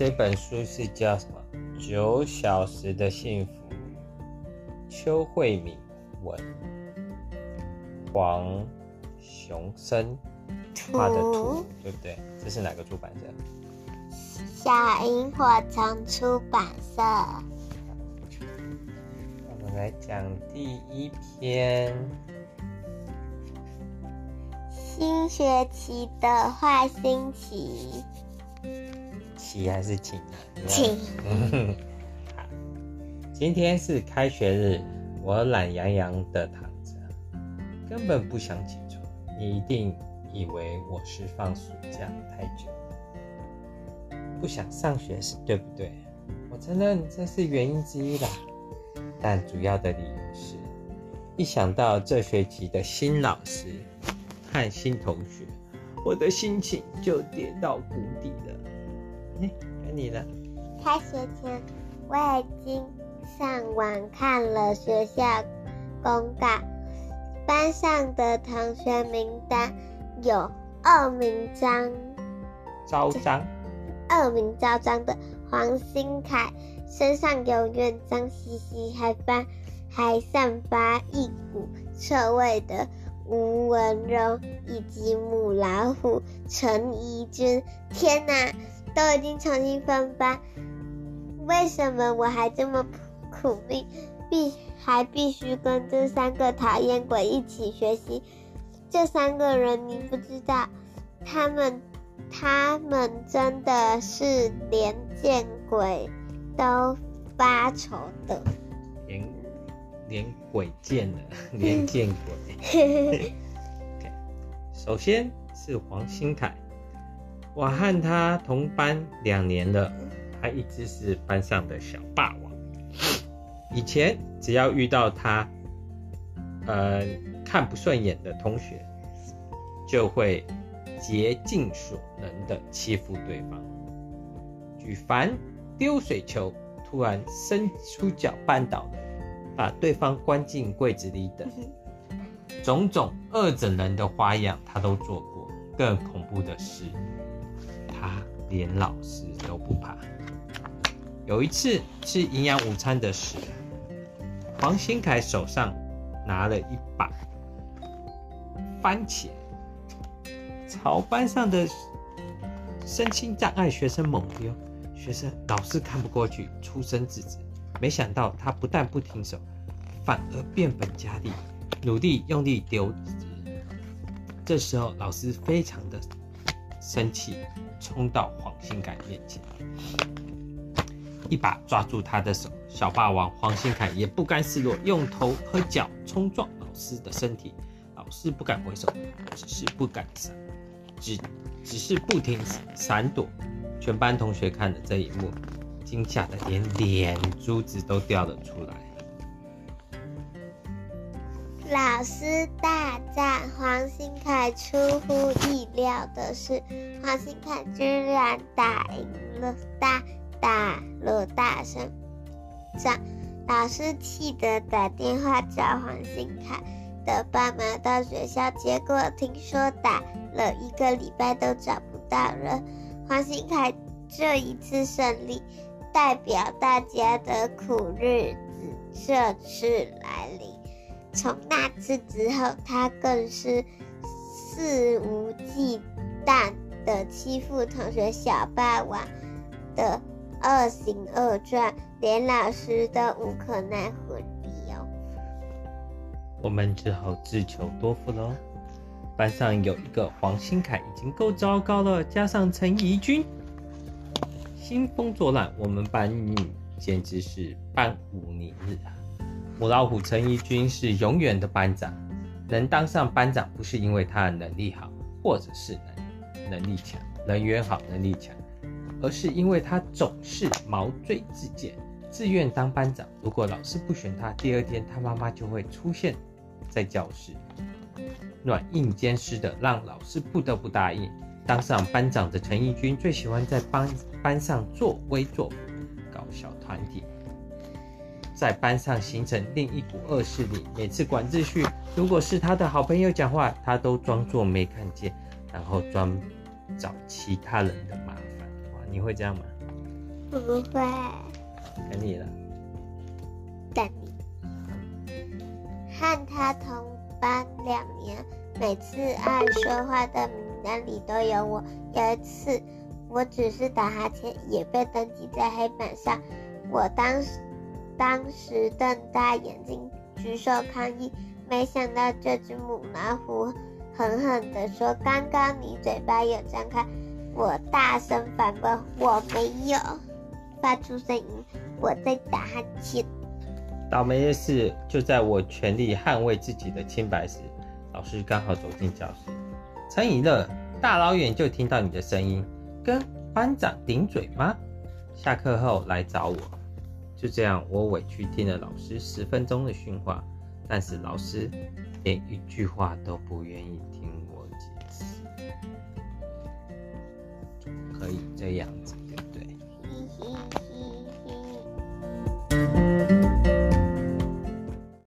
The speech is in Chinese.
这本书是叫什么？九小时的幸福。邱慧敏文，黄雄生画的图，对不对？这是哪个出版社？小萤火虫出版社。我们来讲第一篇。新学期的坏星期。期还是晴？晴。好，今天是开学日，我懒洋洋的躺着，根本不想起床。你一定以为我是放暑假太久，不想上学是对不对？我承认这是原因之一啦，但主要的理由是，一想到这学期的新老师。和新同学，我的心情就跌到谷底了。哎，该你了。开学前，我已经上网看了学校公告，班上的同学名单有二名昭昭彰，恶名昭彰的黄新凯，身上永远脏兮兮，还发还散发一股臭味的。吴文荣以及母老虎陈怡君，天哪，都已经重新分班，为什么我还这么苦命，必还必须跟这三个讨厌鬼一起学习？这三个人你不知道，他们他们真的是连见鬼都发愁的。连连鬼见了，连见鬼。okay. 首先是黄新凯，我和他同班两年了，他一直是班上的小霸王。以前只要遇到他，呃，看不顺眼的同学，就会竭尽所能的欺负对方。举凡丢水球，突然伸出脚绊倒了。把对方关进柜子里等，种种恶整人的花样他都做过。更恐怖的是，他连老师都不怕。有一次吃营养午餐的时候，黄新凯手上拿了一把番茄，朝班上的身心障碍学生猛丢。学生老师看不过去，出声制止。没想到他不但不停手，反而变本加厉，努力用力丢。这时候老师非常的生气，冲到黄新凯面前，一把抓住他的手。小霸王黄新凯也不甘示弱，用头和脚冲撞老师的身体。老师不敢回手，只是不敢闪，只只是不停闪躲。全班同学看了这一幕。惊吓的连脸珠子都掉了出来。老师大战黄新凯，出乎意料的是，黄新凯居然打赢了大打了大胜仗。老师气得打电话找黄新凯的爸妈到学校，结果听说打了一个礼拜都找不到人。黄新凯这一次胜利。代表大家的苦日子正式来临。从那次之后，他更是肆无忌惮的欺负同学，小霸王的恶行恶状，连老师都无可奈何的哟。我们只好自求多福喽。班上有一个黄新凯已经够糟糕了，加上陈怡君。兴风作浪，我们班女简直是班无宁日啊！母老虎陈怡君是永远的班长，能当上班长不是因为他的能力好，或者是能能力强，人缘好，能力强，而是因为他总是毛遂自荐，自愿当班长。如果老师不选他，第二天他妈妈就会出现在教室，软硬兼施的让老师不得不答应。当上班长的陈怡君最喜欢在班班上作威作福，搞小团体，在班上形成另一股恶势力。每次管秩序，如果是他的好朋友讲话，他都装作没看见，然后专找其他人的麻烦。哇，你会这样吗？不会。跟你了。等你。和他同班两年，每次爱说话的名单里都有我。有一次，我只是打哈欠，也被登记在黑板上。我当时当时瞪大眼睛，举手抗议。没想到这只母老虎狠狠地说：“刚刚你嘴巴有张开。”我大声反问：“我没有发出声音，我在打哈欠。”倒霉的是，就在我全力捍卫自己的清白时，老师刚好走进教室。陈以乐，大老远就听到你的声音，跟班长顶嘴吗？下课后来找我。就这样，我委屈听了老师十分钟的训话。但是老师连一句话都不愿意听我解释，可以这样子。